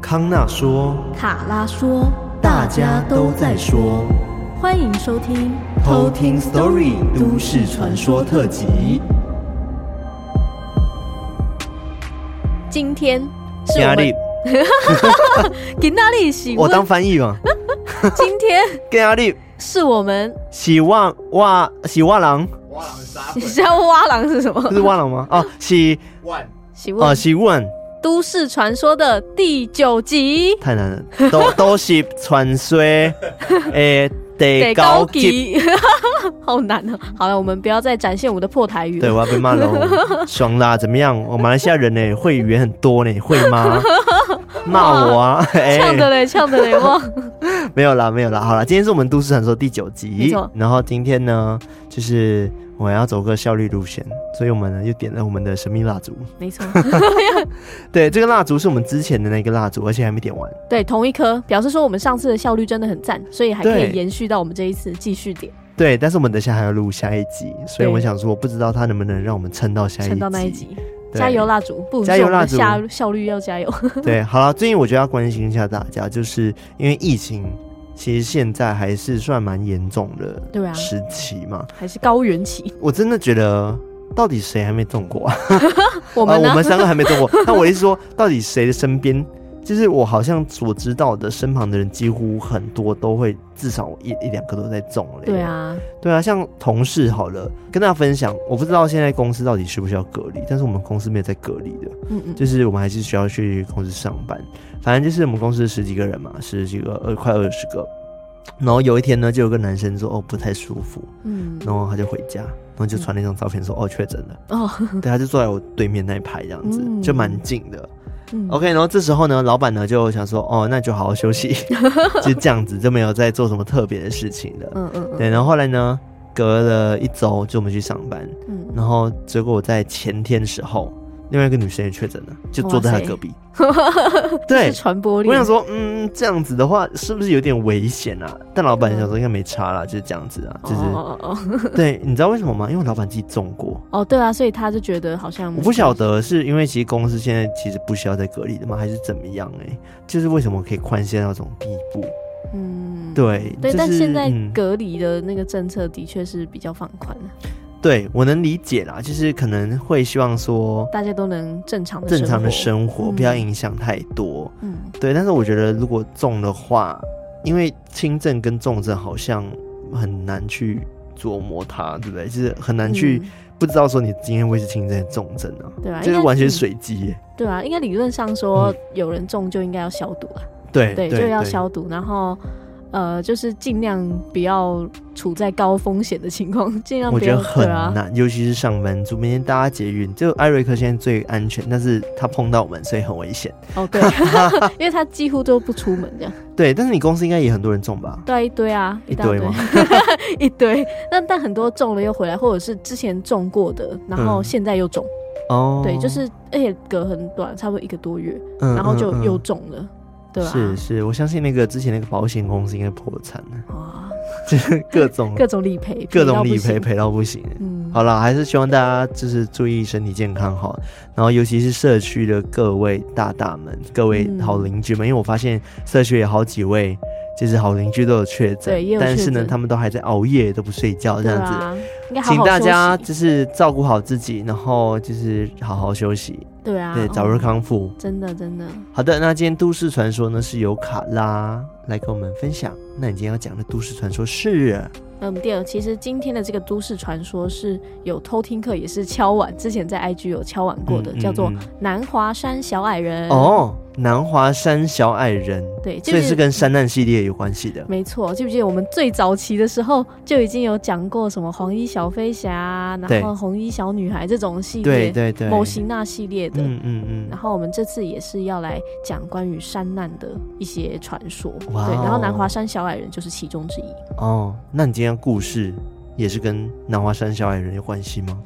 康纳说，卡拉说，大家都在说，欢迎收听偷听 Story 都市传说特辑。今天是我们给哪里洗？我当翻译嘛。今天给哪里？是我们洗袜袜洗袜郎。蛙郎啥？你知道蛙郎是什么？是蛙郎吗？哦，喜万洗哦，洗袜。都市传说的第九集，太难了，都 都是传说，诶，得高级，好难啊！好了，我们不要再展现我们的破台语了。对，我要被骂了，爽啦！怎么样？我马来西亚人呢，会语言很多呢，会吗？骂我啊！呛的嘞，呛的嘞，哇！没有啦，没有啦。好啦，今天是我们都市传说第九集。然后今天呢，就是。我们要走个效率路线，所以我们呢又点了我们的神秘蜡烛。没错，对，这个蜡烛是我们之前的那个蜡烛，而且还没点完。对，同一颗，表示说我们上次的效率真的很赞，所以还可以延续到我们这一次继续点。对，但是我们等下还要录下一集，所以我想说，不知道他能不能让我们撑到下一集。撑到那一集，加油蜡烛！不，加油蜡烛！下效率要加油。对，好了，最近我觉得要关心一下大家，就是因为疫情。其实现在还是算蛮严重的，对啊，时期嘛，还是高原期。我真的觉得，到底谁还没中过啊？我们、我们三个还没中过。那我意思说，到底谁的身边，就是我好像所知道的，身旁的人几乎很多都会至少一一两个都在中了。对啊，对啊，像同事好了，跟大家分享，我不知道现在公司到底需不需要隔离，但是我们公司没有在隔离的，嗯嗯，就是我们还是需要去公司上班。反正就是我们公司十几个人嘛，十几个二快二十个。然后有一天呢，就有个男生说：“哦，不太舒服。”嗯，然后他就回家，然后就传了一张照片说：“嗯、哦，确诊了。”哦，对，他就坐在我对面那一排，这样子、嗯、就蛮近的。嗯、OK，然后这时候呢，老板呢就想说：“哦，那就好好休息。”就这样子，就没有再做什么特别的事情了。嗯嗯，对。然后后来呢，隔了一周，就我们去上班。嗯，然后结果我在前天的时候。另外一个女生也确诊了，就坐在他隔壁。对，传播力。我想说，嗯，这样子的话是不是有点危险啊？但老板想说应该没差啦，就是这样子啊，就是。哦哦哦。对，你知道为什么吗？因为老板自己中过。哦，对啊，所以他就觉得好像。我不晓得是因为其实公司现在其实不需要再隔离的吗？还是怎么样、欸？哎，就是为什么可以宽限到这种地步？嗯，对。对，就是、但现在隔离的那个政策的确是比较放宽。对，我能理解啦，就是可能会希望说大家都能正常的正常的生活，不要影响太多。嗯，对。但是我觉得如果重的话，因为轻症跟重症好像很难去琢磨它，对不对？就是很难去不知道说你今天会是轻症重症啊？对啊，就是完全随机耶。对啊，应该理论上说有人中就应该要消毒啊。对对，就要消毒，然后。呃，就是尽量不要处在高风险的情况，尽量不要。我觉得很难，啊、尤其是上班族，每天大家捷运，就艾瑞克现在最安全，但是他碰到我们，所以很危险。哦，对，因为他几乎都不出门这样。对，但是你公司应该也很多人中吧？对，一堆啊，一堆吗？一堆。那但很多中了又回来，或者是之前中过的，然后现在又中。哦、嗯，对，就是而且隔很短，差不多一个多月，嗯、然后就又中了。嗯嗯是是，我相信那个之前那个保险公司应该破产了，哇，就 是各种各种理赔，各种理赔赔到不行。嗯，好了，还是希望大家就是注意身体健康哈，然后尤其是社区的各位大大们、各位好邻居们，嗯、因为我发现社区有好几位。就是好邻居都有确诊，但是呢，他们都还在熬夜，都不睡觉，这样子。啊、好好请大家就是照顾好自己，然后就是好好休息。对啊，对，早日康复。真的，真的。好的，那今天都市传说呢是由卡拉来跟我们分享。那你今天要讲的都市传说是？嗯，对，其实今天的这个都市传说是有偷听课也是敲碗，之前在 IG 有敲碗过的，嗯嗯嗯、叫做南华山小矮人。哦。南华山小矮人，对，所以是跟山难系列有关系的。没错，记不记得我们最早期的时候就已经有讲过什么黄衣小飞侠，然后红衣小女孩这种系列，对对对，某型那系列的，嗯嗯嗯。然后我们这次也是要来讲关于山难的一些传说，哇对。然后南华山小矮人就是其中之一。哦，那你今天故事也是跟南华山小矮人有关系吗？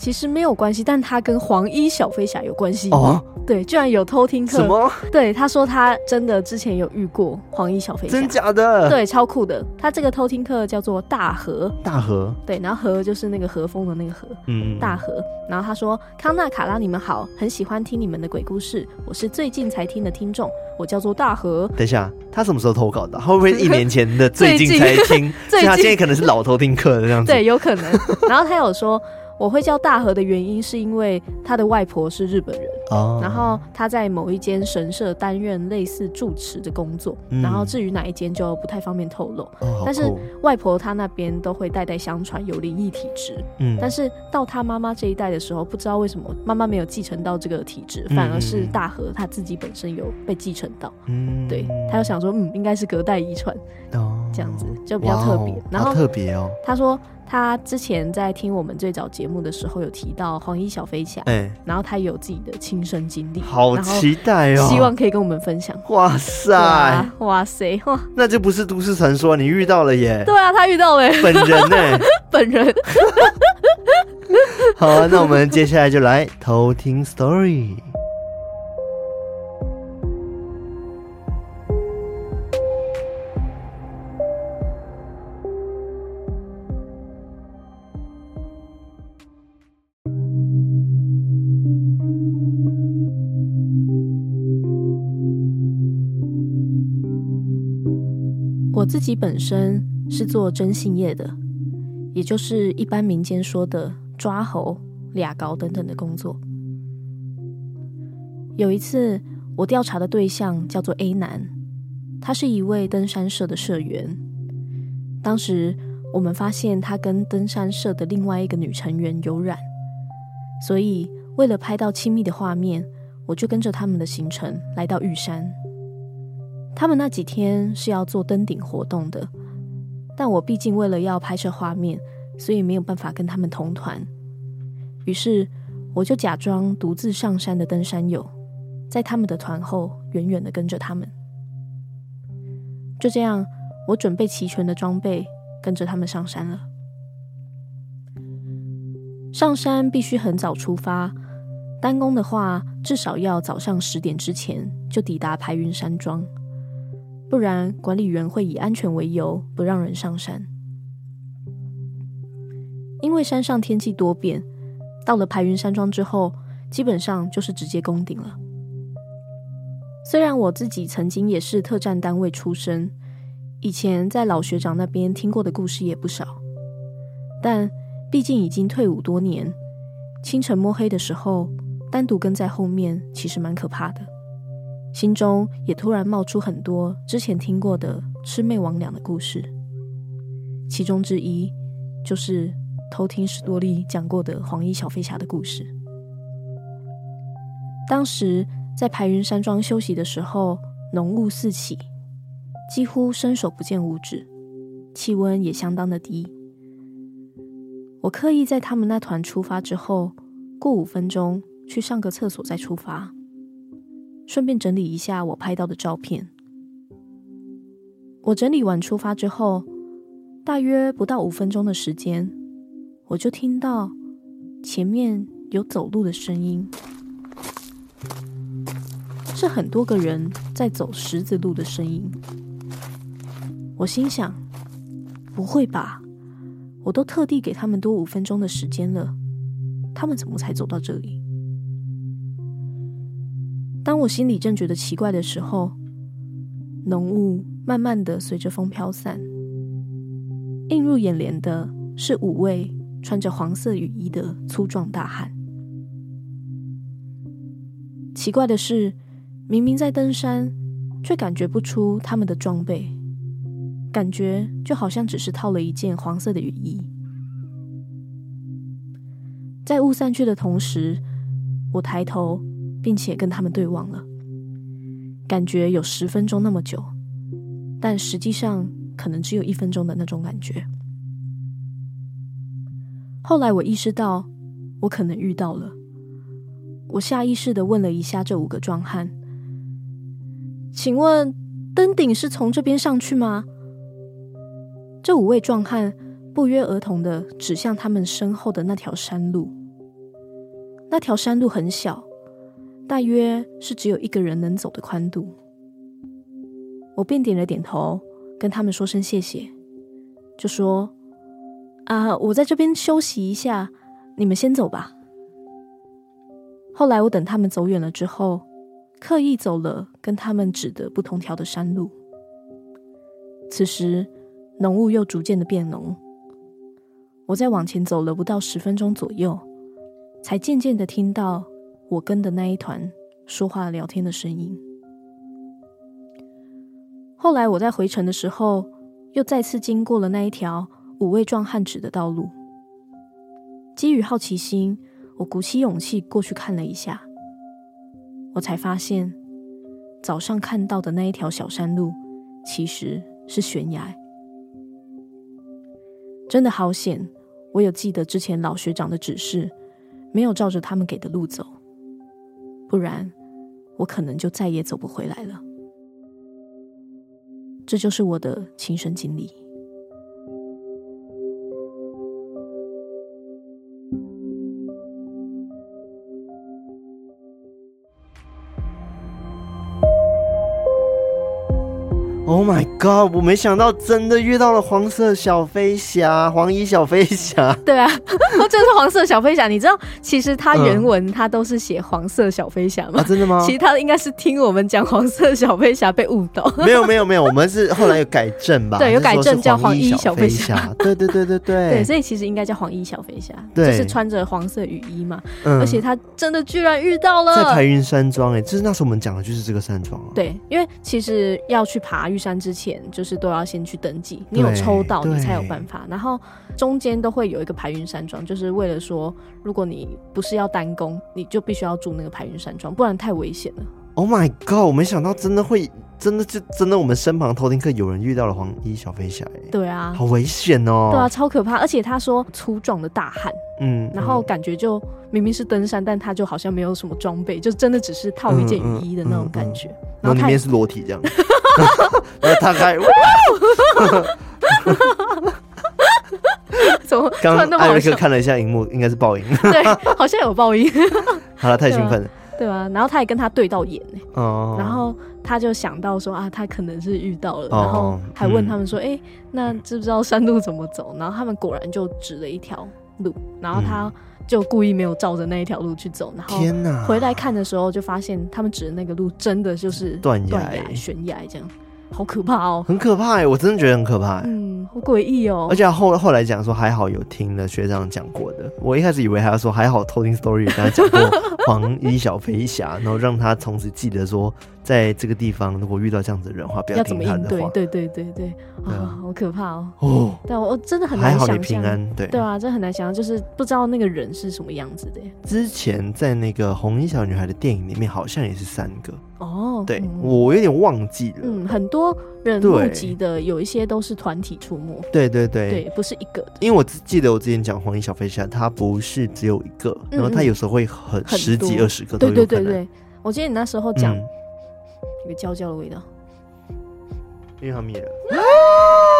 其实没有关系，但他跟黄衣小飞侠有关系哦。对，居然有偷听课。什么？对，他说他真的之前有遇过黄衣小飞侠。真假的？对，超酷的。他这个偷听课叫做大河。大河。对，然后河就是那个和风的那个河。嗯。大河。然后他说：“康纳、卡拉，你们好，很喜欢听你们的鬼故事。我是最近才听的听众，我叫做大河。”等一下，他什么时候投稿的？会不会一年前的最近才听？最近。所以他现在可能是老偷听课的这样子。对，有可能。然后他有说。我会叫大和的原因，是因为他的外婆是日本人，oh. 然后他在某一间神社担任类似住持的工作，嗯、然后至于哪一间就不太方便透露。Oh, 但是外婆她那边都会代代相传有灵异体质，嗯，但是到他妈妈这一代的时候，不知道为什么妈妈没有继承到这个体质，嗯、反而是大和他自己本身有被继承到，嗯，对，他就想说，嗯，应该是隔代遗传，oh. 这样子就比较特别然后特别哦，他说。他之前在听我们最早节目的时候，有提到黄衣小飞侠，哎，然后他有自己的亲身经历，好期待哦，希望可以跟我们分享。哇塞，哇塞，哇，那就不是都市传说，你遇到了耶？对啊，他遇到了本人呢，本人。好啊，那我们接下来就来偷听 story。自己本身是做征信业的，也就是一般民间说的抓猴、俩高等等的工作。有一次，我调查的对象叫做 A 男，他是一位登山社的社员。当时我们发现他跟登山社的另外一个女成员有染，所以为了拍到亲密的画面，我就跟着他们的行程来到玉山。他们那几天是要做登顶活动的，但我毕竟为了要拍摄画面，所以没有办法跟他们同团。于是我就假装独自上山的登山友，在他们的团后远远的跟着他们。就这样，我准备齐全的装备，跟着他们上山了。上山必须很早出发，单攻的话，至少要早上十点之前就抵达排云山庄。不然，管理员会以安全为由不让人上山。因为山上天气多变，到了排云山庄之后，基本上就是直接攻顶了。虽然我自己曾经也是特战单位出身，以前在老学长那边听过的故事也不少，但毕竟已经退伍多年，清晨摸黑的时候，单独跟在后面，其实蛮可怕的。心中也突然冒出很多之前听过的魑魅魍魉的故事，其中之一就是偷听史多利讲过的黄衣小飞侠的故事。当时在排云山庄休息的时候，浓雾四起，几乎伸手不见五指，气温也相当的低。我刻意在他们那团出发之后，过五分钟去上个厕所再出发。顺便整理一下我拍到的照片。我整理完出发之后，大约不到五分钟的时间，我就听到前面有走路的声音，是很多个人在走十字路的声音。我心想：不会吧？我都特地给他们多五分钟的时间了，他们怎么才走到这里？当我心里正觉得奇怪的时候，浓雾慢慢的随着风飘散，映入眼帘的是五位穿着黄色雨衣的粗壮大汉。奇怪的是，明明在登山，却感觉不出他们的装备，感觉就好像只是套了一件黄色的雨衣。在雾散去的同时，我抬头。并且跟他们对望了，感觉有十分钟那么久，但实际上可能只有一分钟的那种感觉。后来我意识到，我可能遇到了，我下意识的问了一下这五个壮汉：“请问登顶是从这边上去吗？”这五位壮汉不约而同的指向他们身后的那条山路，那条山路很小，大约是只有一个人能走的宽度。我便点了点头，跟他们说声谢谢，就说：“啊，我在这边休息一下，你们先走吧。”后来我等他们走远了之后，刻意走了跟他们指的不同条的山路。此时浓雾又逐渐的变浓，我在往前走了不到十分钟左右，才渐渐的听到我跟的那一团说话聊天的声音。后来我在回程的时候，又再次经过了那一条五位壮汉指的道路。基于好奇心，我鼓起勇气过去看了一下，我才发现早上看到的那一条小山路，其实是悬崖。真的好险，我有记得之前老学长的指示，没有照着他们给的路走，不然我可能就再也走不回来了。这就是我的亲身经历。Oh my god！我没想到真的遇到了黄色小飞侠，黄衣小飞侠。对啊，这是黄色小飞侠。你知道，其实他原文他都是写黄色小飞侠吗？啊，真的吗？其实他应该是听我们讲黄色小飞侠被误导。没有没有没有，我们是后来有改正吧？对，有改正叫黄衣小飞侠。对对对对对。对，所以其实应该叫黄衣小飞侠，就是穿着黄色雨衣嘛。嗯。而且他真的居然遇到了。在台云山庄，哎，就是那时候我们讲的就是这个山庄啊。对，因为其实要去爬玉山之前，就是都要先去登记，你有抽到你才有办法。然后中间都会有一个排云山庄，就是为了说，如果你不是要单攻，你就必须要住那个排云山庄，不然太危险了。Oh my god！我没想到真的会，真的就真的我们身旁偷听课有人遇到了黄衣小飞侠，哎，对啊，好危险哦，对啊，超可怕。而且他说粗壮的大汉，嗯，然后感觉就明明是登山，但他就好像没有什么装备，就真的只是套一件雨衣的那种感觉。然后里面是裸体这样。然后他开，怎么？刚刚艾瑞克看了一下荧幕，应该是爆音。对，好像有爆音。好了，太兴奋了。对啊，然后他也跟他对到眼呢。哦。然后他就想到说啊，他可能是遇到了，然后还问他们说，哎，那知不知道山路怎么走？然后他们果然就指了一条路，然后他就故意没有照着那一条路去走，然后天哪！回来看的时候就发现他们指的那个路真的就是断崖、悬崖这样。好可怕哦，很可怕哎，我真的觉得很可怕哎，嗯，好诡异哦。而且后后来讲说还好有听了学长讲过的，我一开始以为还要说还好偷听 story 跟他讲过黄衣小飞侠，然后让他从此记得说。在这个地方，如果遇到这样子的人的话，不要听他的话。对对对对对，啊，好可怕哦！哦，但，我真的很难想象。还好你平安，对对啊，真的很难想象，就是不知道那个人是什么样子的。之前在那个红衣小女孩的电影里面，好像也是三个哦。对，我有点忘记了。嗯，很多人募集的有一些都是团体出没。对对对，对，不是一个。因为我记得我之前讲黄衣小飞侠，它不是只有一个，然后它有时候会很十几二十个。对对对对，我记得你那时候讲。有个焦焦的味道，因为它灭了，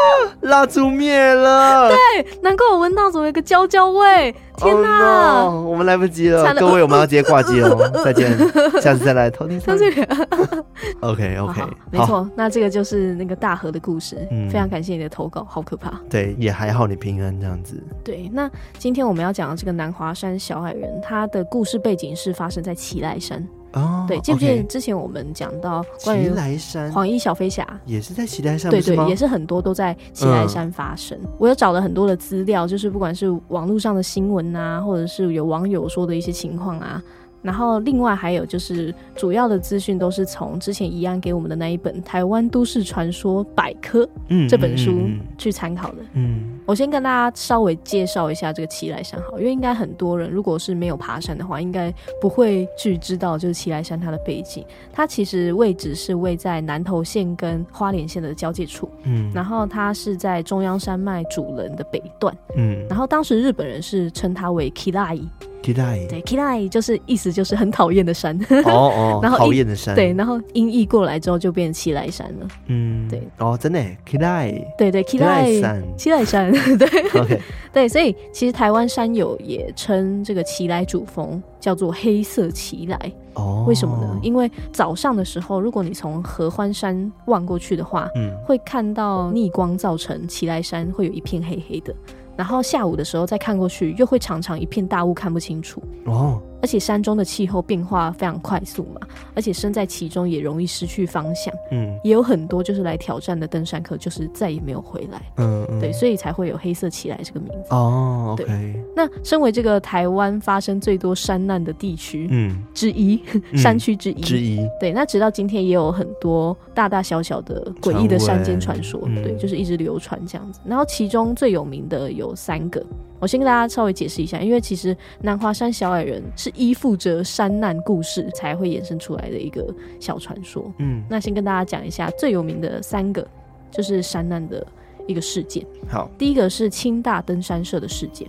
蜡烛灭了。对，难怪我闻到怎么有个焦焦味。天哪，oh no, 我们来不及了，各位，我们要直接挂机了，再见，下次再来偷听。OK OK，没错，那这个就是那个大河的故事。嗯，非常感谢你的投稿，好可怕。对，也还好你平安这样子。对，那今天我们要讲的这个南华山小矮人，他的故事背景是发生在奇莱山。哦，对，记不记得之前我们讲到关于奇莱山黄衣小飞侠也是在奇来山，对对，也是很多都在奇莱山发生。嗯、我有找了很多的资料，就是不管是网络上的新闻啊，或者是有网友说的一些情况啊。然后另外还有就是主要的资讯都是从之前怡安给我们的那一本《台湾都市传说百科》这本书去参考的。嗯，我先跟大家稍微介绍一下这个奇莱山好，因为应该很多人如果是没有爬山的话，应该不会去知道就是奇莱山它的背景。它其实位置是位在南投县跟花莲县的交界处。嗯，然后它是在中央山脉主棱的北段。嗯，然后当时日本人是称它为 Kirai。Kirai 对，Kirai 就是意思就是很讨厌的山。哦哦，然后讨厌的山。对，然后音译过来之后就变成奇莱山了。嗯，对。哦，真的 Kirai 对对 Kirai 山，奇莱山。对，OK，对，所以其实台湾山友也称这个奇莱主峰叫做黑色奇莱。哦，为什么呢？因为早上的时候，如果你从合欢山望过去的话，嗯，会看到逆光造成奇莱山会有一片黑黑的。然后下午的时候再看过去，又会常常一片大雾，看不清楚。哦。而且山中的气候变化非常快速嘛，而且身在其中也容易失去方向。嗯，也有很多就是来挑战的登山客，就是再也没有回来。嗯嗯，对，所以才会有黑色起来这个名字。哦，对。那身为这个台湾发生最多山难的地区，嗯，之一，山区之一，之一。对，那直到今天也有很多大大小小的诡异的山间传说，嗯、对，就是一直流传这样子。然后其中最有名的有三个。我先跟大家稍微解释一下，因为其实南华山小矮人是依附着山难故事才会衍生出来的一个小传说。嗯，那先跟大家讲一下最有名的三个，就是山难的一个事件。好，第一个是清大登山社的事件。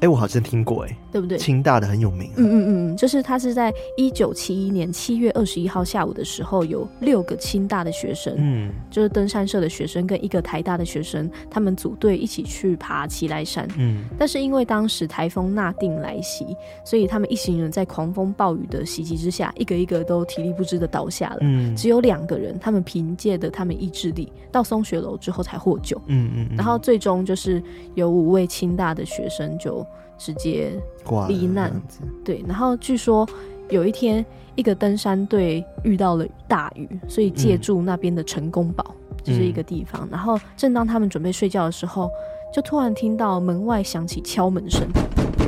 哎、欸，我好像听过，哎，对不对？清大的很有名。嗯嗯嗯，就是他是在一九七一年七月二十一号下午的时候，有六个清大的学生，嗯，就是登山社的学生跟一个台大的学生，他们组队一起去爬奇莱山。嗯，但是因为当时台风纳定来袭，所以他们一行人在狂风暴雨的袭击之下，一个一个都体力不支的倒下了。嗯，只有两个人，他们凭借着他们意志力到松雪楼之后才获救。嗯嗯，然后最终就是有五位清大的学生就。直接罹难，对。然后据说有一天，一个登山队遇到了大雨，所以借助那边的成功堡，就是一个地方。嗯、然后正当他们准备睡觉的时候，就突然听到门外响起敲门声。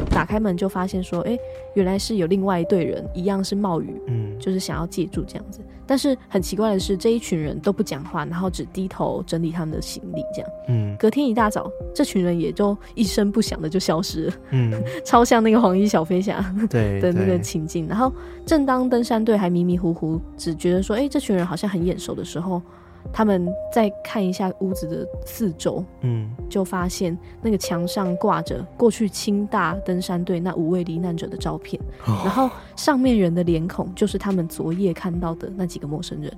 打开门就发现说，哎、欸，原来是有另外一队人，一样是冒雨，嗯，就是想要借住这样子。但是很奇怪的是，这一群人都不讲话，然后只低头整理他们的行李，这样。嗯，隔天一大早，这群人也就一声不响的就消失了。嗯，超像那个黄衣小飞侠 对 的那个情境。然后正当登山队还迷迷糊糊，只觉得说，哎、欸，这群人好像很眼熟的时候。他们再看一下屋子的四周，嗯，就发现那个墙上挂着过去清大登山队那五位罹难者的照片，哦，然后上面人的脸孔就是他们昨夜看到的那几个陌生人。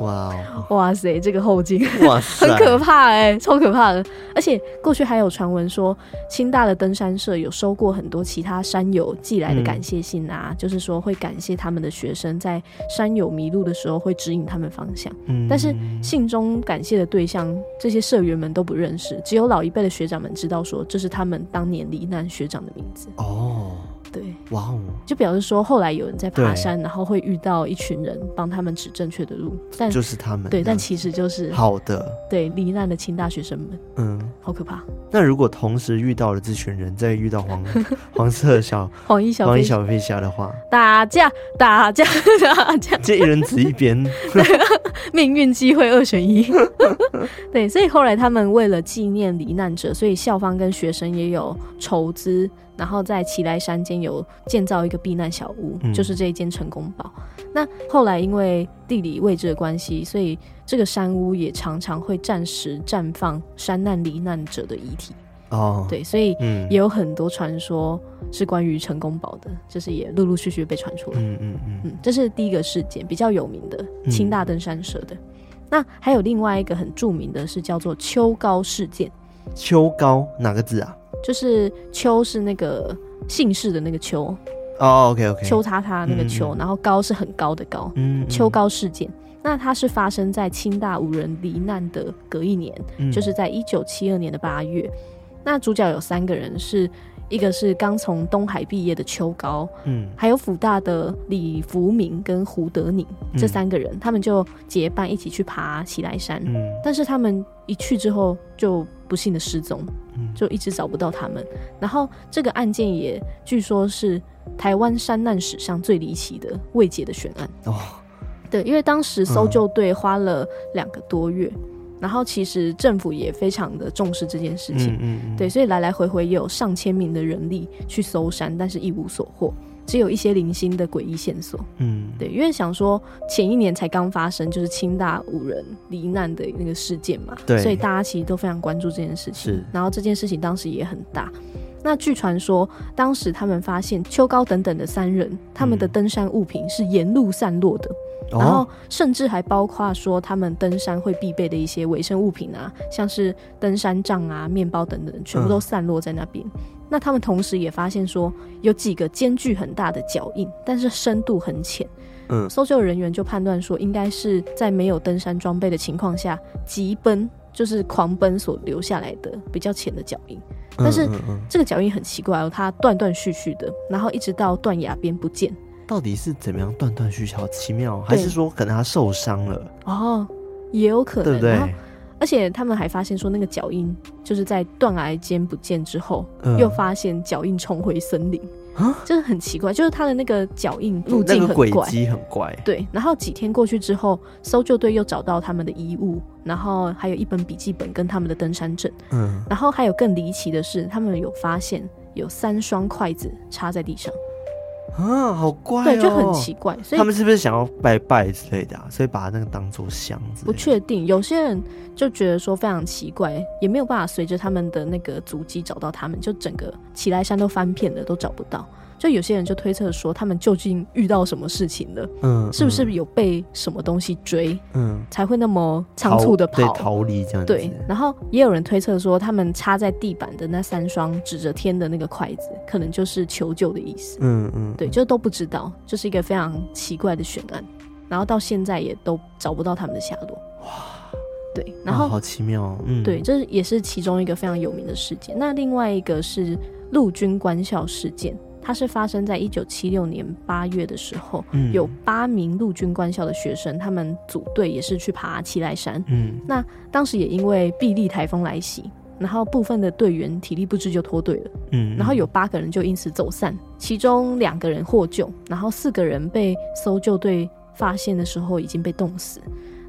哇哇塞，这个后劲哇塞，很可怕哎、欸，超可怕的。而且过去还有传闻说，清大的登山社有收过很多其他山友寄来的感谢信啊，嗯、就是说会感谢他们的学生在山友迷路的时候会指引他们方向。嗯，但是信中感谢的对象，这些社员们都不认识，只有老一辈的学长们知道说这是他们当年罹难学长的名字。哦。对，哇哦！就表示说，后来有人在爬山，然后会遇到一群人帮他们指正确的路，但就是他们。对，但其实就是好的。对，罹难的清大学生们，嗯，好可怕。那如果同时遇到了这群人，再遇到黄 黄色小 黄衣小黄衣小飞侠的话，打架打架打架，这 一人指一边，命运机会二选一。对，所以后来他们为了纪念罹难者，所以校方跟学生也有筹资。然后在奇莱山间有建造一个避难小屋，嗯、就是这一间成功堡。那后来因为地理位置的关系，所以这个山屋也常常会暂时暂放山难罹难者的遗体。哦，对，所以也有很多传说是关于成功堡的，就是也陆陆续续被传出来。嗯嗯嗯，嗯，这是第一个事件，比较有名的清大登山社的。嗯、那还有另外一个很著名的是叫做秋高事件。秋高哪个字啊？就是秋是那个姓氏的那个秋哦、oh，OK OK，秋叉叉那个秋，嗯、然后高是很高的高，嗯，秋高事件，那它是发生在清大五人罹难的隔一年，嗯、就是在一九七二年的八月，那主角有三个人是。一个是刚从东海毕业的秋高，嗯，还有辅大的李福明跟胡德宁、嗯、这三个人，他们就结伴一起去爬喜来山，嗯，但是他们一去之后就不幸的失踪，嗯，就一直找不到他们。然后这个案件也据说是台湾山难史上最离奇的未解的悬案哦，对，因为当时搜救队花了两个多月。嗯然后其实政府也非常的重视这件事情，嗯嗯嗯对，所以来来回回也有上千名的人力去搜山，但是一无所获，只有一些零星的诡异线索。嗯，对，因为想说前一年才刚发生，就是清大五人罹难的那个事件嘛，对，所以大家其实都非常关注这件事情。是，然后这件事情当时也很大。那据传说，当时他们发现秋高等等的三人，他们的登山物品是沿路散落的。然后甚至还包括说他们登山会必备的一些维生物品啊，像是登山杖啊、面包等等，全部都散落在那边。嗯、那他们同时也发现说，有几个间距很大的脚印，但是深度很浅。嗯，搜救人员就判断说，应该是在没有登山装备的情况下急奔，就是狂奔所留下来的比较浅的脚印。但是这个脚印很奇怪哦，它断断续续的，然后一直到断崖边不见。到底是怎么样断断续续？好奇妙，还是说可能他受伤了？哦，也有可能，对不对？而且他们还发现说，那个脚印就是在断崖间不见之后，呃、又发现脚印重回森林，啊，就是很奇怪，就是他的那个脚印路径很怪，轨迹很怪。对，然后几天过去之后，搜救队又找到他们的遗物，然后还有一本笔记本跟他们的登山证，嗯，然后还有更离奇的是，他们有发现有三双筷子插在地上。啊，好怪哦！对，就很奇怪。所以他们是不是想要拜拜之类的啊？所以把那个当做箱子？不确定。有些人就觉得说非常奇怪，也没有办法随着他们的那个足迹找到他们，就整个奇来山都翻遍了，都找不到。就有些人就推测说，他们究竟遇到什么事情了？嗯，是不是有被什么东西追？嗯，才会那么仓促的跑对逃离这样子。对，然后也有人推测说，他们插在地板的那三双指着天的那个筷子，可能就是求救的意思。嗯嗯，对，就都不知道，就是一个非常奇怪的悬案。然后到现在也都找不到他们的下落。哇，对，然后好奇妙。嗯，对，这也是其中一个非常有名的事件。那另外一个是陆军官校事件。它是发生在一九七六年八月的时候，嗯、有八名陆军官校的学生，他们组队也是去爬七来山。嗯，那当时也因为碧利台风来袭，然后部分的队员体力不支就脱队了。嗯，然后有八个人就因此走散，其中两个人获救，然后四个人被搜救队发现的时候已经被冻死，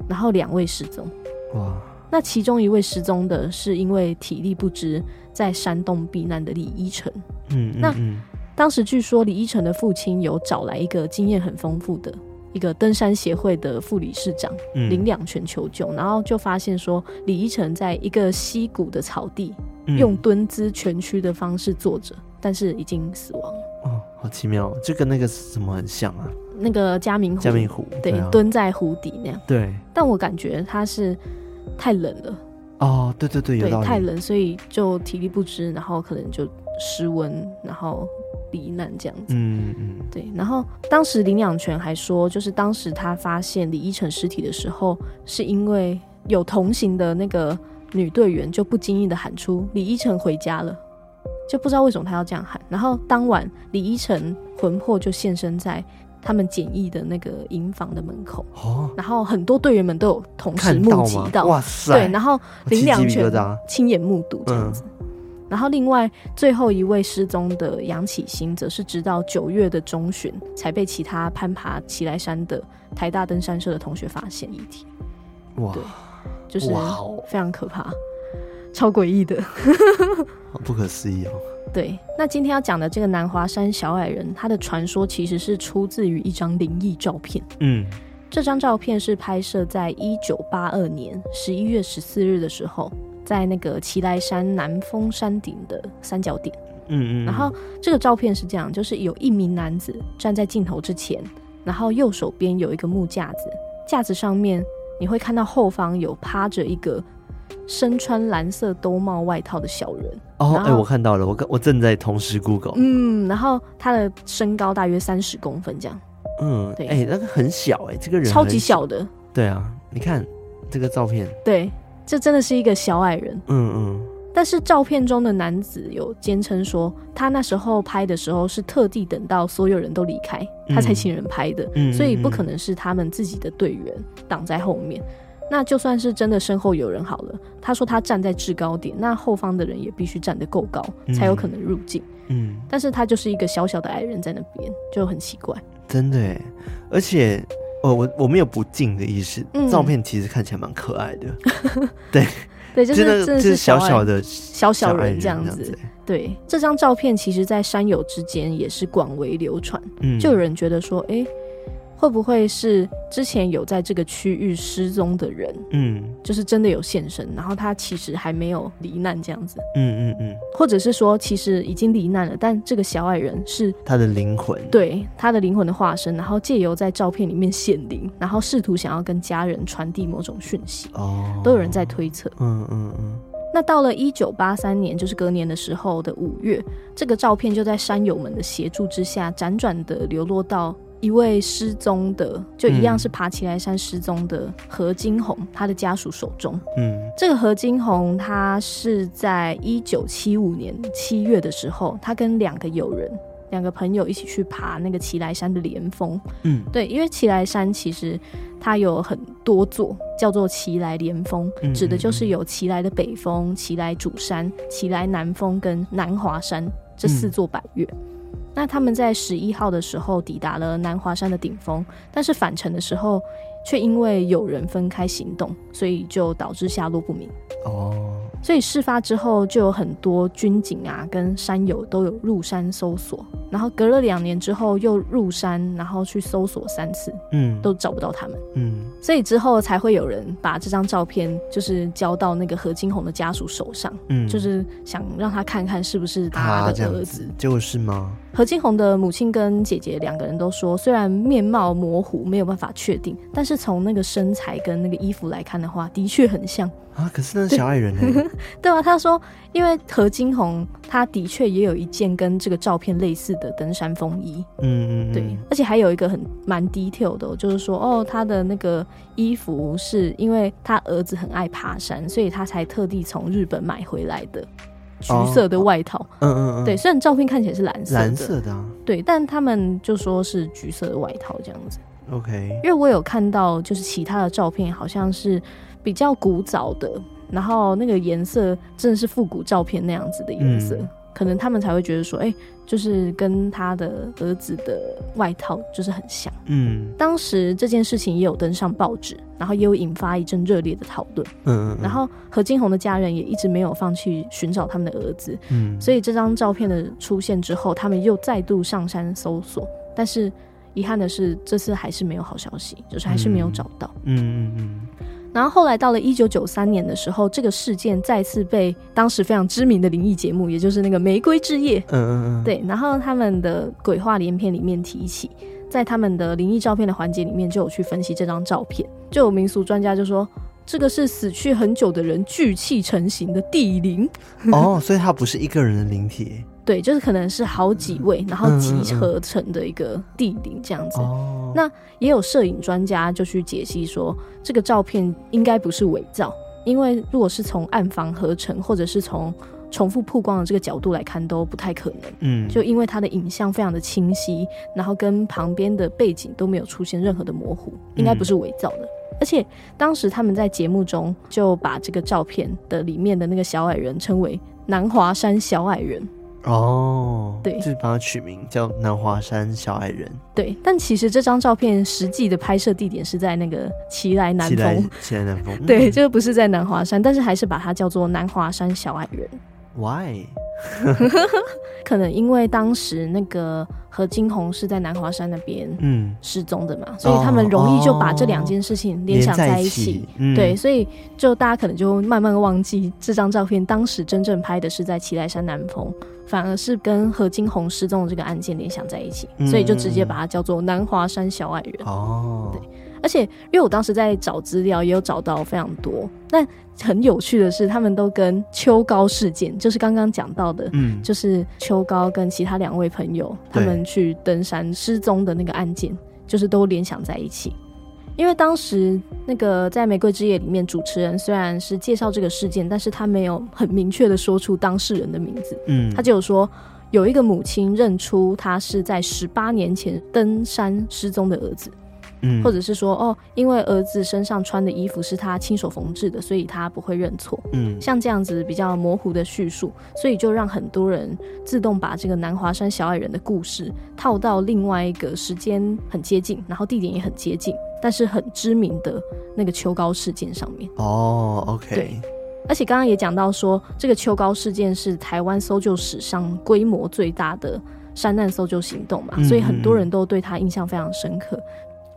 然后两位失踪。哇，那其中一位失踪的是因为体力不支在山洞避难的李依晨。嗯，那。当时据说李依晨的父亲有找来一个经验很丰富的一个登山协会的副理事长林两全求救，嗯、然后就发现说李依晨在一个溪谷的草地、嗯、用蹲姿蜷曲的方式坐着，但是已经死亡了。哦，好奇妙，这跟那个什么很像啊？那个嘉明湖，嘉明湖对，蹲在湖底那样。对，但我感觉他是太冷了。哦，对对对。对，太冷，所以就体力不支，然后可能就失温，然后。罹难这样子，嗯嗯，对。然后当时林两全还说，就是当时他发现李依晨尸体的时候，是因为有同行的那个女队员就不经意的喊出“李依晨回家了”，就不知道为什么他要这样喊。然后当晚李依晨魂魄就现身在他们简易的那个营房的门口，哦，然后很多队员们都有同时目击到，哇塞，对，然后林两全亲眼目睹这样子。然后，另外最后一位失踪的杨启兴，则是直到九月的中旬，才被其他攀爬奇莱山的台大登山社的同学发现遗体。哇，对，就是非常可怕，超诡异的，不可思议哦。对，那今天要讲的这个南华山小矮人，他的传说其实是出自于一张灵异照片。嗯，这张照片是拍摄在一九八二年十一月十四日的时候。在那个奇来山南峰山顶的三角点，嗯嗯，然后这个照片是这样，就是有一名男子站在镜头之前，然后右手边有一个木架子，架子上面你会看到后方有趴着一个身穿蓝色兜帽外套的小人。哦，哎、欸，我看到了，我我正在同时 Google，嗯，然后他的身高大约三十公分这样，嗯，对，哎、欸，那个很小，哎，这个人超级小的，对啊，你看这个照片，对。这真的是一个小矮人，嗯嗯。但是照片中的男子有坚称说，他那时候拍的时候是特地等到所有人都离开，他才请人拍的，嗯、所以不可能是他们自己的队员挡在后面。那就算是真的身后有人好了，他说他站在制高点，那后方的人也必须站得够高，才有可能入境。嗯。但是他就是一个小小的矮人在那边，就很奇怪。真的，而且。哦，我我没有不敬的意思。嗯、照片其实看起来蛮可爱的，对 对，就是真的是小小的小小人这样子。对，这张照片其实，在山友之间也是广为流传。嗯，就有人觉得说，哎、欸，会不会是之前有在这个区域失踪的人？嗯，就是真的有现身，然后他其实还没有罹难这样子。嗯嗯嗯，或者是说其实已经罹难了，但这个小矮人是他的灵魂，对，他的灵魂的化身，然后借由在照片里面显灵，然后试图想要跟家人传递某种讯息。哦，都有人在推测。嗯嗯嗯。那到了一九八三年，就是隔年的时候的五月，这个照片就在山友们的协助之下，辗转的流落到一位失踪的，就一样是爬奇莱山失踪的何金红他的家属手中。嗯，这个何金红他是在一九七五年七月的时候，他跟两个友人。两个朋友一起去爬那个奇莱山的连峰，嗯，对，因为奇莱山其实它有很多座，叫做奇莱连峰，指的就是有奇莱的北峰、奇莱主山、奇莱南峰跟南华山这四座百岳。嗯、那他们在十一号的时候抵达了南华山的顶峰，但是返程的时候却因为有人分开行动，所以就导致下落不明。哦。所以事发之后，就有很多军警啊跟山友都有入山搜索，然后隔了两年之后又入山，然后去搜索三次，嗯，都找不到他们，嗯，所以之后才会有人把这张照片就是交到那个何金红的家属手上，嗯，就是想让他看看是不是他的儿子，结果是吗？何金红的母亲跟姐姐两个人都说，虽然面貌模糊，没有办法确定，但是从那个身材跟那个衣服来看的话，的确很像。啊！可是那是小矮人呢？对，对啊，他说，因为何金红他的确也有一件跟这个照片类似的登山风衣，嗯嗯，对，而且还有一个很蛮 detail 的，就是说，哦，他的那个衣服是因为他儿子很爱爬山，所以他才特地从日本买回来的橘色的外套。嗯嗯嗯，对，虽然照片看起来是蓝色的，蓝色的啊，对，但他们就说是橘色的外套这样子。OK，因为我有看到就是其他的照片，好像是。比较古早的，然后那个颜色真的是复古照片那样子的颜色，嗯、可能他们才会觉得说，哎、欸，就是跟他的儿子的外套就是很像。嗯，当时这件事情也有登上报纸，然后也有引发一阵热烈的讨论。嗯，嗯，然后何金红的家人也一直没有放弃寻找他们的儿子。嗯，所以这张照片的出现之后，他们又再度上山搜索，但是遗憾的是，这次还是没有好消息，就是还是没有找到。嗯。嗯嗯然后后来到了一九九三年的时候，这个事件再次被当时非常知名的灵异节目，也就是那个《玫瑰之夜》，嗯嗯嗯，对，然后他们的鬼话连篇里面提起，在他们的灵异照片的环节里面就有去分析这张照片，就有民俗专家就说，这个是死去很久的人聚气成型的地灵。哦，所以它不是一个人的灵体。对，就是可能是好几位，然后集合成的一个地灵这样子。嗯嗯嗯，那也有摄影专家就去解析说，这个照片应该不是伪造，因为如果是从暗房合成，或者是从重复曝光的这个角度来看，都不太可能。嗯，就因为它的影像非常的清晰，然后跟旁边的背景都没有出现任何的模糊，应该不是伪造的。嗯、而且当时他们在节目中就把这个照片的里面的那个小矮人称为南华山小矮人。哦，对，就是帮他取名叫南华山小矮人。对，但其实这张照片实际的拍摄地点是在那个奇莱南峰。奇莱南峰。对，这个不是在南华山，但是还是把它叫做南华山小矮人。Why？可能因为当时那个何金红是在南华山那边嗯失踪的嘛，嗯、所以他们容易就把这两件事情联想在一起。对，所以就大家可能就慢慢忘记这张照片当时真正拍的是在奇来山南峰，反而是跟何金红失踪的这个案件联想在一起，嗯、所以就直接把它叫做南华山小矮人。哦，对。而且，因为我当时在找资料，也有找到非常多。但很有趣的是，他们都跟秋高事件，就是刚刚讲到的，嗯，就是秋高跟其他两位朋友他们去登山失踪的那个案件，就是都联想在一起。因为当时那个在《玫瑰之夜》里面，主持人虽然是介绍这个事件，但是他没有很明确的说出当事人的名字，嗯，他就有说有一个母亲认出他是在十八年前登山失踪的儿子。或者是说哦，因为儿子身上穿的衣服是他亲手缝制的，所以他不会认错。嗯，像这样子比较模糊的叙述，所以就让很多人自动把这个南华山小矮人的故事套到另外一个时间很接近，然后地点也很接近，但是很知名的那个秋高事件上面。哦，OK。对，而且刚刚也讲到说，这个秋高事件是台湾搜救史上规模最大的山难搜救行动嘛，嗯，所以很多人都对他印象非常深刻。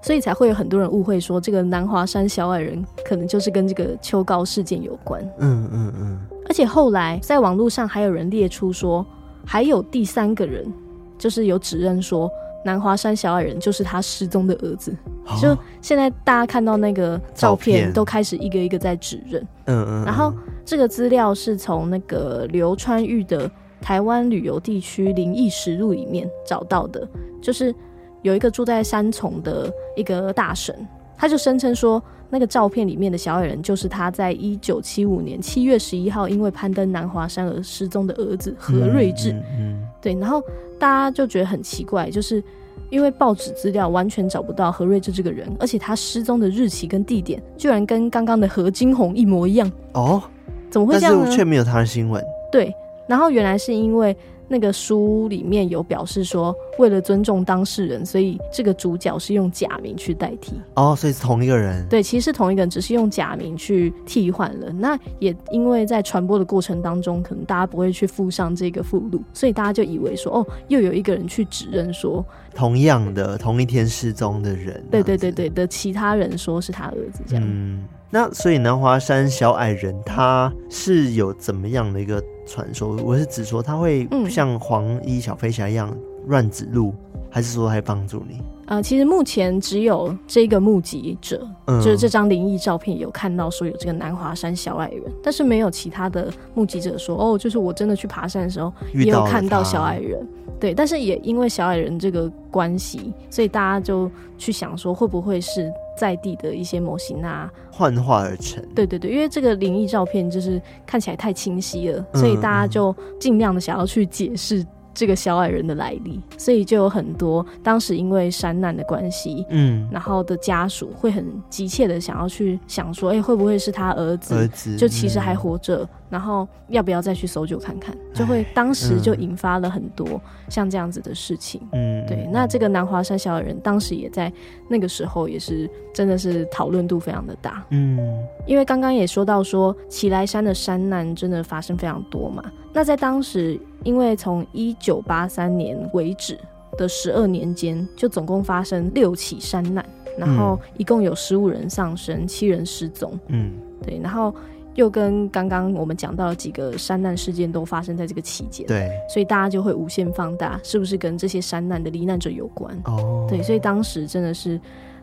所以才会有很多人误会说这个南华山小矮人可能就是跟这个秋高事件有关。嗯嗯嗯。而且后来在网络上还有人列出说，还有第三个人，就是有指认说南华山小矮人就是他失踪的儿子。哦、就现在大家看到那个照片，都开始一个一个在指认。嗯嗯。然后这个资料是从那个刘川玉的。台湾旅游地区灵异实录里面找到的，就是有一个住在山重的一个大神，他就声称说，那个照片里面的小矮人就是他在一九七五年七月十一号因为攀登南华山而失踪的儿子何瑞智。嗯，嗯，嗯，对，然后大家就觉得很奇怪，就是因为报纸资料完全找不到何瑞智这个人，而且他失踪的日期跟地点居然跟刚刚的何金红一模一样。哦，怎么会这样呢？但是却没有他的新闻。对。然后原来是因为那个书里面有表示说，为了尊重当事人，所以这个主角是用假名去代替。哦，所以是同一个人。对，其实是同一个人，只是用假名去替换了。那也因为在传播的过程当中，可能大家不会去附上这个附录，所以大家就以为说，哦，又有一个人去指认说，同样的同一天失踪的人。对对对对的，其他人说是他儿子这样。嗯，那所以南华山小矮人他是有怎么样的一个？传说，我是指说他会像黄衣小飞侠一样乱指路，嗯，还是说还帮助你？呃，其实目前只有这个目击者，嗯、就是这张灵异照片有看到说有这个南华山小矮人，但是没有其他的目击者说哦，就是我真的去爬山的时候也有看到小矮人。对，但是也因为小矮人这个关系，所以大家就去想说会不会是在地的一些模型啊幻化而成？对对对，因为这个灵异照片就是看起来太清晰了，所以大家就尽量的想要去解释。这个小矮人的来历，所以就有很多当时因为山难的关系，嗯，然后的家属会很急切的想要去想说，哎，会不会是他儿子？儿子就其实还活着，嗯，然后要不要再去搜救看看？就会当时就引发了很多像这样子的事情。嗯，对。那这个南华山小矮人当时也在那个时候也是真的是讨论度非常的大。嗯，因为刚刚也说到说奇来山的山难真的发生非常多嘛。那在当时，因为从一九八三年为止的十二年间，就总共发生六起山难，然后一共有十五人丧生，七人失踪。嗯，对，然后又跟刚刚我们讲到的几个山难事件都发生在这个期间。对，所以大家就会无限放大，是不是跟这些山难的罹难者有关？哦，对，所以当时真的是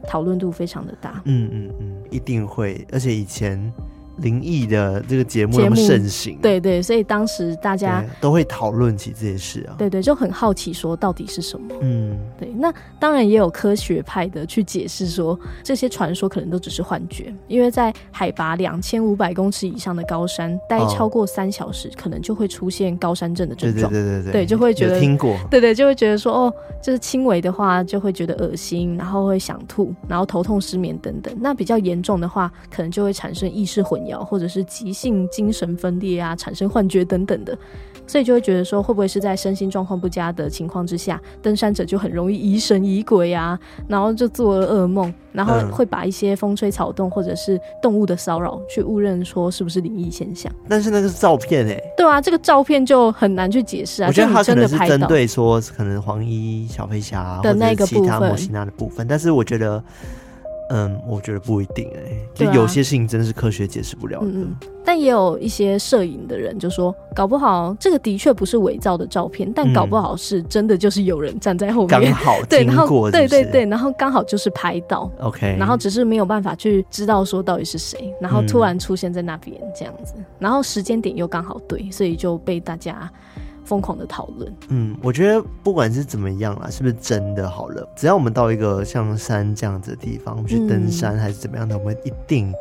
讨论度非常的大。嗯嗯嗯，一定会，而且以前。灵异的这个节目那么盛行，对对，所以当时大家都会讨论起这些事啊，对对，就很好奇说到底是什么，嗯，对。那当然也有科学派的去解释说，这些传说可能都只是幻觉，因为在海拔两千五百公尺以上的高山待超过三小时，可能就会出现高山症的症状，对对对对，对。就会觉得听过，对对，就会觉得说哦，就是轻微的话就会觉得恶心，然后会想吐，然后头痛、失眠等等。那比较严重的话，可能就会产生意识混淆，或者是急性精神分裂啊，产生幻觉等等的，所以就会觉得说，会不会是在身心状况不佳的情况之下，登山者就很容易疑神疑鬼啊，然后就做了噩梦，然后会把一些风吹草动或者是动物的骚扰，去误认说是不是灵异现象？但是那个是照片哎，对啊，这个照片就很难去解释啊。我觉得他可能是针对说可能黄衣小飞侠的那个其他模型那的部分，但是我觉得。嗯，我觉得不一定哎、欸，就有些事情真的是科学解释不了的。嗯嗯。但也有一些摄影的人就说，搞不好这个的确不是伪造的照片，但搞不好是真的，就是有人站在后面，刚、嗯、好经过？对，对对对，然后刚好就是拍到，OK，然后只是没有办法去知道说到底是谁，然后突然出现在那边这样子，嗯、然后时间点又刚好对，所以就被大家。疯狂的讨论，嗯，我觉得不管是怎么样啦，是不是真的好了，只要我们到一个像山这样子的地方，我们去登山还是怎么样的，嗯、我们一定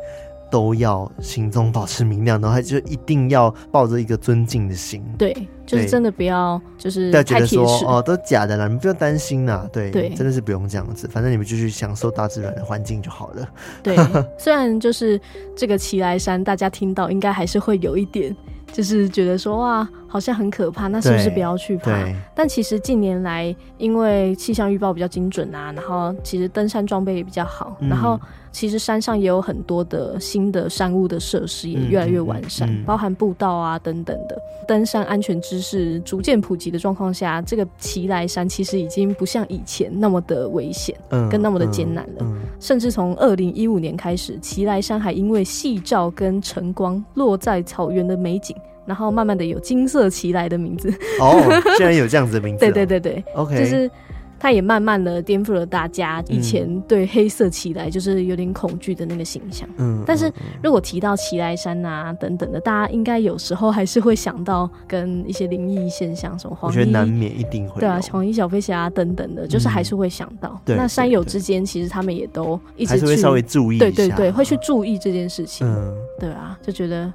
都要心中保持明亮，然后就一定要抱着一个尊敬的心，对，就是真的不要就是太觉得说哦都假的啦，你们不要担心啦，对，对，真的是不用这样子，反正你们就去享受大自然的环境就好了。对，虽然就是这个奇来山，大家听到应该还是会有一点。就是觉得说哇，好像很可怕，那是不是不要去爬？但其实近年来，因为气象预报比较精准啊，然后其实登山装备也比较好，嗯、然后其实山上也有很多的新的山屋的设施也越来越完善，嗯嗯嗯、包含步道啊等等的。登山安全知识逐渐普及的状况下，这个奇来山其实已经不像以前那么的危险，嗯，跟那么的艰难了。甚至从二零一五年开始，奇来山还因为夕照跟晨光落在草原的美景。然后慢慢的有金色奇莱的名字。哦，居然有这样子的名字，哦，对对对对，OK，就是它也慢慢的颠覆了大家以前对黑色奇莱就是有点恐惧的那个形象。嗯，但是如果提到奇莱山啊等等的，大家应该有时候还是会想到跟一些灵异现象，什么黄衣，我觉得难免一定会对啊，黄衣小飞侠啊等等的，就是还是会想到。嗯、那山友之间其实他们也都一直去还是会稍微注意对对对，会去注意这件事情。嗯，对啊，就觉得。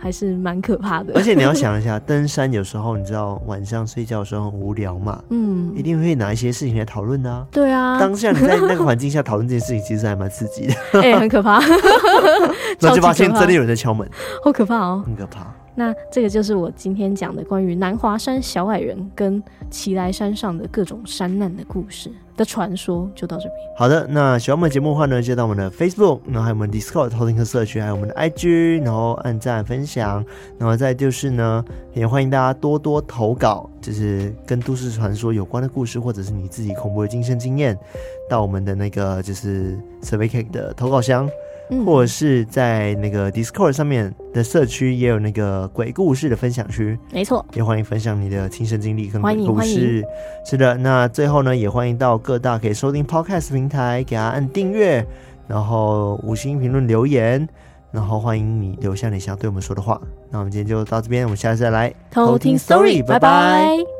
啊，还是蛮可怕的。而且你要想一下，登山有时候你知道晚上睡觉的时候很无聊嘛，嗯，一定会拿一些事情来讨论的啊。对啊，当下你在那个环境下讨论这件事情，其实还蛮刺激的。哎、欸，很可怕。那就发现真的有人在敲门，好可怕哦，很可怕。那这个就是我今天讲的关于南华山小矮人跟奇莱山上的各种山难的故事的传说，就到这边。好的，那喜欢我们节目的话呢，就到我们的 Facebook，然后还有我们 Discord 偷听客社区，还有我们的 IG，然后按赞分享，然后再就是呢，也欢迎大家多多投稿，就是跟都市传说有关的故事，或者是你自己恐怖的亲身经验，到我们的那个就是 Survey Cake 的投稿箱。或者是在那个 Discord 上面的社区也有那个鬼故事的分享区，没错，也欢迎分享你的亲身经历跟鬼故事。是的，那最后呢，也欢迎到各大可以收听 Podcast 平台给他按订阅，然后五星评论留言，然后欢迎你留下你想对我们说的话。那我们今天就到这边，我们下次再来偷听 Story，拜拜。